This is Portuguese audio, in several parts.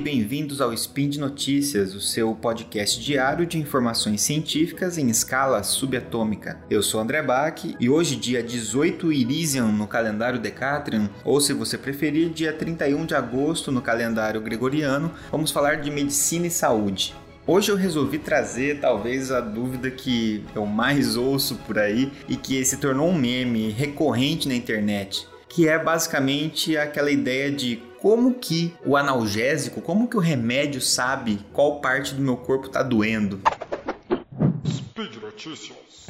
bem-vindos ao Spin de Notícias, o seu podcast diário de informações científicas em escala subatômica. Eu sou André Bach e hoje, dia 18 Irisian no calendário Decatrian, ou se você preferir, dia 31 de agosto no calendário gregoriano, vamos falar de medicina e saúde. Hoje eu resolvi trazer talvez a dúvida que eu mais ouço por aí e que se tornou um meme recorrente na internet, que é basicamente aquela ideia de como que o analgésico, como que o remédio sabe qual parte do meu corpo está doendo. Speed Notícias.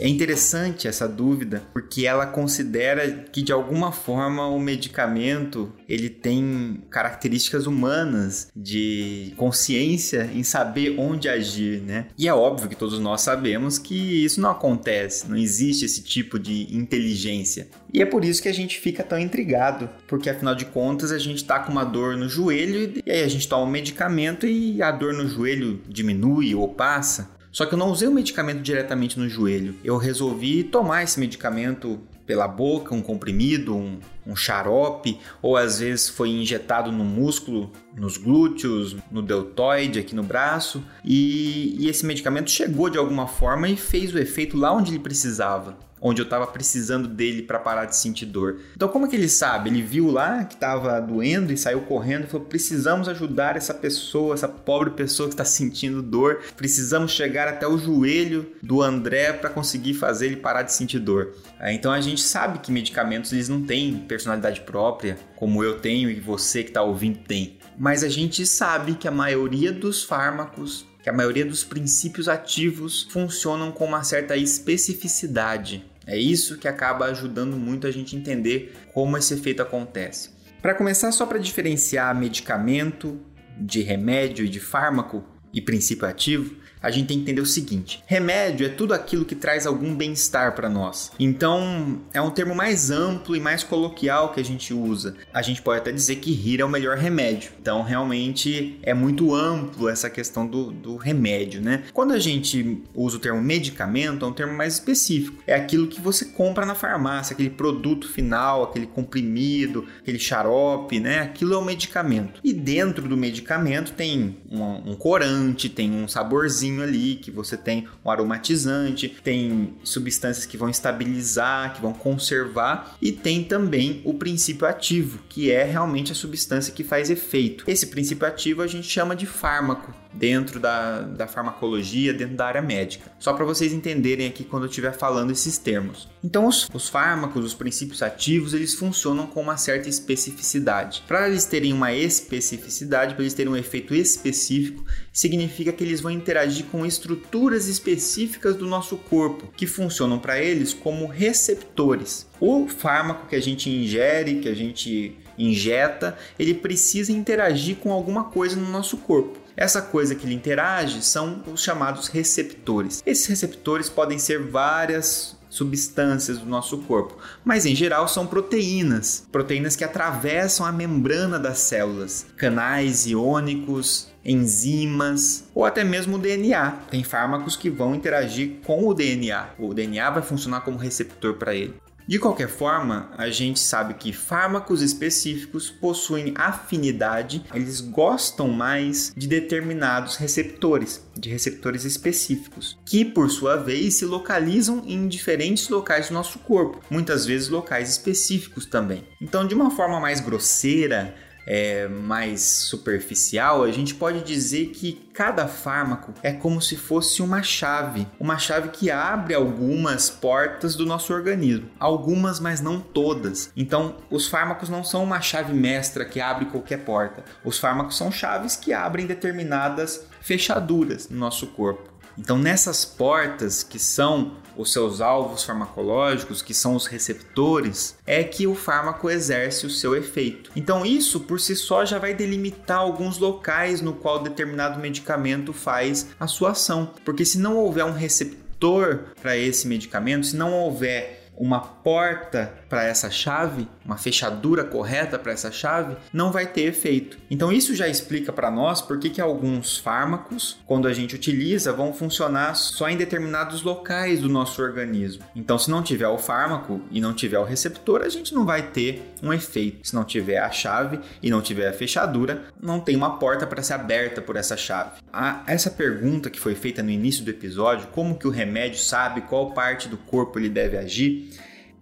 É interessante essa dúvida porque ela considera que de alguma forma o medicamento ele tem características humanas de consciência em saber onde agir, né? E é óbvio que todos nós sabemos que isso não acontece, não existe esse tipo de inteligência. E é por isso que a gente fica tão intrigado, porque afinal de contas a gente tá com uma dor no joelho e aí a gente toma um medicamento e a dor no joelho diminui ou passa. Só que eu não usei o medicamento diretamente no joelho. Eu resolvi tomar esse medicamento pela boca, um comprimido, um, um xarope, ou às vezes foi injetado no músculo, nos glúteos, no deltoide, aqui no braço, e, e esse medicamento chegou de alguma forma e fez o efeito lá onde ele precisava onde eu estava precisando dele para parar de sentir dor. Então, como é que ele sabe? Ele viu lá que estava doendo e saiu correndo e falou: precisamos ajudar essa pessoa, essa pobre pessoa que está sentindo dor. Precisamos chegar até o joelho do André para conseguir fazer ele parar de sentir dor. Então, a gente sabe que medicamentos eles não têm personalidade própria, como eu tenho e você que está ouvindo tem. Mas a gente sabe que a maioria dos fármacos que a maioria dos princípios ativos funcionam com uma certa especificidade. É isso que acaba ajudando muito a gente entender como esse efeito acontece. Para começar, só para diferenciar medicamento de remédio e de fármaco e princípio ativo, a gente tem que entender o seguinte: remédio é tudo aquilo que traz algum bem-estar para nós. Então, é um termo mais amplo e mais coloquial que a gente usa. A gente pode até dizer que rir é o melhor remédio. Então, realmente é muito amplo essa questão do, do remédio, né? Quando a gente usa o termo medicamento, é um termo mais específico. É aquilo que você compra na farmácia, aquele produto final, aquele comprimido, aquele xarope, né? Aquilo é o medicamento. E dentro do medicamento tem um, um corante, tem um saborzinho ali, que você tem um aromatizante, tem substâncias que vão estabilizar, que vão conservar, e tem também o princípio ativo, que é realmente a substância que faz efeito. Esse princípio ativo a gente chama de fármaco dentro da, da farmacologia, dentro da área médica. Só para vocês entenderem aqui quando eu estiver falando esses termos. Então, os, os fármacos, os princípios ativos, eles funcionam com uma certa especificidade. Para eles terem uma especificidade, para eles terem um efeito específico, significa que eles vão interagir com estruturas específicas do nosso corpo, que funcionam para eles como receptores. O fármaco que a gente ingere, que a gente injeta, ele precisa interagir com alguma coisa no nosso corpo. Essa coisa que ele interage são os chamados receptores. Esses receptores podem ser várias substâncias do nosso corpo, mas em geral são proteínas, proteínas que atravessam a membrana das células, canais iônicos, enzimas ou até mesmo o DNA. Tem fármacos que vão interagir com o DNA. O DNA vai funcionar como receptor para ele. De qualquer forma, a gente sabe que fármacos específicos possuem afinidade, eles gostam mais de determinados receptores, de receptores específicos, que por sua vez se localizam em diferentes locais do nosso corpo, muitas vezes locais específicos também. Então, de uma forma mais grosseira, é, mais superficial, a gente pode dizer que cada fármaco é como se fosse uma chave, uma chave que abre algumas portas do nosso organismo, algumas, mas não todas. Então, os fármacos não são uma chave mestra que abre qualquer porta. Os fármacos são chaves que abrem determinadas fechaduras no nosso corpo. Então, nessas portas que são os seus alvos farmacológicos, que são os receptores, é que o fármaco exerce o seu efeito. Então, isso por si só já vai delimitar alguns locais no qual determinado medicamento faz a sua ação, porque se não houver um receptor para esse medicamento, se não houver uma porta para essa chave, uma fechadura correta para essa chave, não vai ter efeito. Então isso já explica para nós por que, que alguns fármacos, quando a gente utiliza, vão funcionar só em determinados locais do nosso organismo. Então se não tiver o fármaco e não tiver o receptor, a gente não vai ter um efeito. Se não tiver a chave e não tiver a fechadura, não tem uma porta para ser aberta por essa chave. A, essa pergunta que foi feita no início do episódio, como que o remédio sabe qual parte do corpo ele deve agir,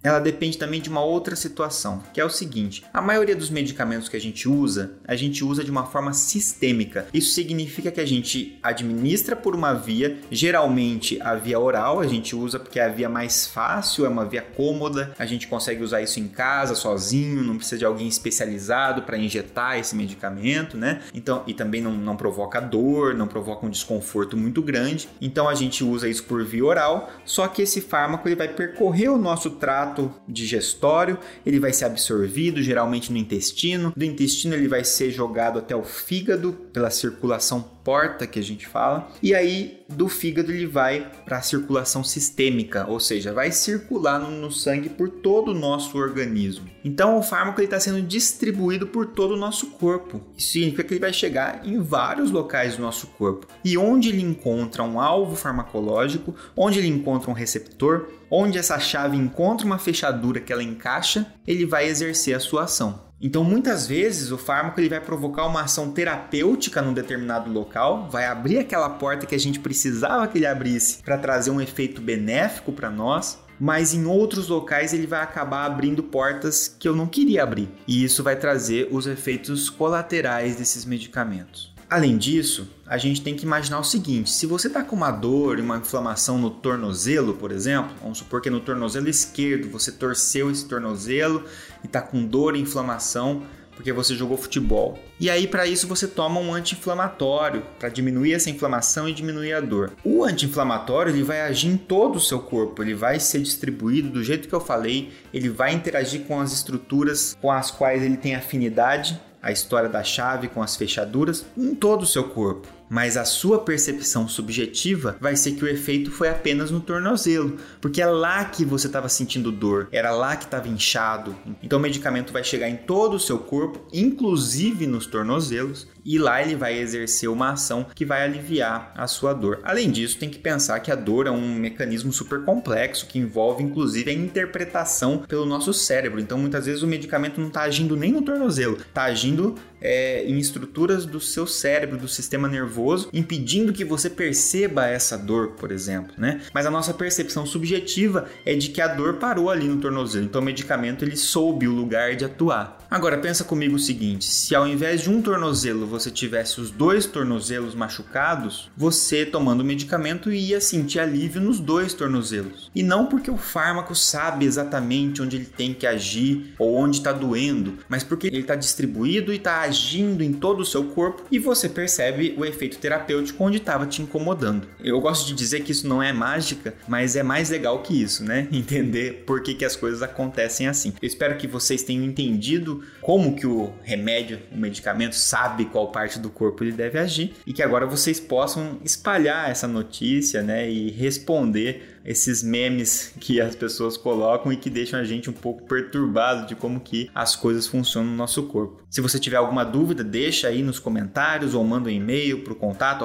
ela depende também de uma outra situação, que é o seguinte: a maioria dos medicamentos que a gente usa, a gente usa de uma forma sistêmica. Isso significa que a gente administra por uma via, geralmente a via oral, a gente usa porque é a via mais fácil, é uma via cômoda, a gente consegue usar isso em casa, sozinho, não precisa de alguém especializado para injetar esse medicamento, né? Então, e também não, não provoca dor, não provoca um desconforto muito grande. Então a gente usa isso por via oral, só que esse fármaco ele vai percorrer o nosso trato trato digestório, ele vai ser absorvido geralmente no intestino, do intestino ele vai ser jogado até o fígado pela circulação porta que a gente fala, e aí do fígado ele vai para a circulação sistêmica, ou seja, vai circular no, no, sangue por todo o nosso organismo. Então o fármaco está sendo distribuído por todo o nosso corpo. Isso significa que ele vai chegar em vários locais do nosso corpo. E onde ele encontra um alvo farmacológico, onde ele encontra um receptor, onde essa chave encontra uma fechadura que ela encaixa, ele vai exercer a sua ação. Então, muitas vezes, o fármaco ele vai provocar uma ação terapêutica num determinado local, vai abrir aquela porta que a gente precisava que ele abrisse para trazer um efeito benéfico para nós, mas em outros locais ele vai acabar abrindo portas que eu não queria abrir. E isso vai trazer os efeitos colaterais desses medicamentos. Além disso, a gente tem que imaginar o seguinte: se você está com uma dor e uma inflamação no tornozelo, por exemplo, vamos supor que no tornozelo esquerdo você torceu esse tornozelo e está com dor e inflamação porque você jogou futebol. E aí, para isso, você toma um anti-inflamatório para diminuir essa inflamação e diminuir a dor. O anti-inflamatório ele vai agir em todo o seu corpo, ele vai ser distribuído do jeito que eu falei, ele vai interagir com as estruturas com as quais ele tem afinidade a história da chave com as fechaduras em todo o seu corpo mas a sua percepção subjetiva vai ser que o efeito foi apenas no tornozelo, porque é lá que você estava sentindo dor, era lá que estava inchado. Então o medicamento vai chegar em todo o seu corpo, inclusive nos tornozelos, e lá ele vai exercer uma ação que vai aliviar a sua dor. Além disso, tem que pensar que a dor é um mecanismo super complexo que envolve inclusive a interpretação pelo nosso cérebro. Então muitas vezes o medicamento não está agindo nem no tornozelo, está agindo é, em estruturas do seu cérebro, do sistema nervoso, impedindo que você perceba essa dor, por exemplo, né? Mas a nossa percepção subjetiva é de que a dor parou ali no tornozelo, então o medicamento ele soube o lugar de atuar. Agora pensa comigo o seguinte: se ao invés de um tornozelo você tivesse os dois tornozelos machucados, você tomando o medicamento ia sentir alívio nos dois tornozelos. E não porque o fármaco sabe exatamente onde ele tem que agir ou onde está doendo, mas porque ele está distribuído e está agindo em todo o seu corpo e você percebe o efeito terapêutico onde estava te incomodando. Eu gosto de dizer que isso não é mágica, mas é mais legal que isso, né? Entender por que, que as coisas acontecem assim. Eu espero que vocês tenham entendido como que o remédio, o medicamento sabe qual parte do corpo ele deve agir e que agora vocês possam espalhar essa notícia, né, e responder esses memes que as pessoas colocam e que deixam a gente um pouco perturbado de como que as coisas funcionam no nosso corpo. Se você tiver alguma dúvida, deixa aí nos comentários ou manda um e-mail para o contato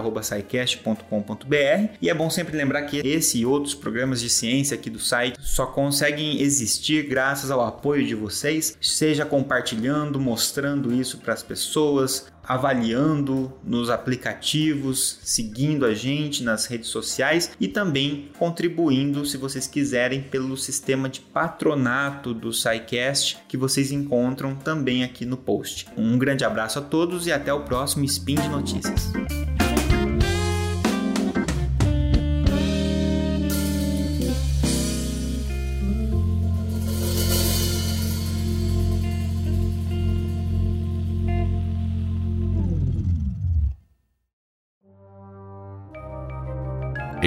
e é bom sempre lembrar que esse e outros programas de ciência aqui do site só conseguem existir graças ao apoio de vocês, seja compartilhando, mostrando isso para as pessoas, avaliando nos aplicativos, seguindo a gente nas redes sociais e também contribuindo, se vocês quiserem, pelo sistema de patronato do SciCast que vocês encontram também aqui no post. Um grande abraço a todos e até o próximo Spin de Notícias.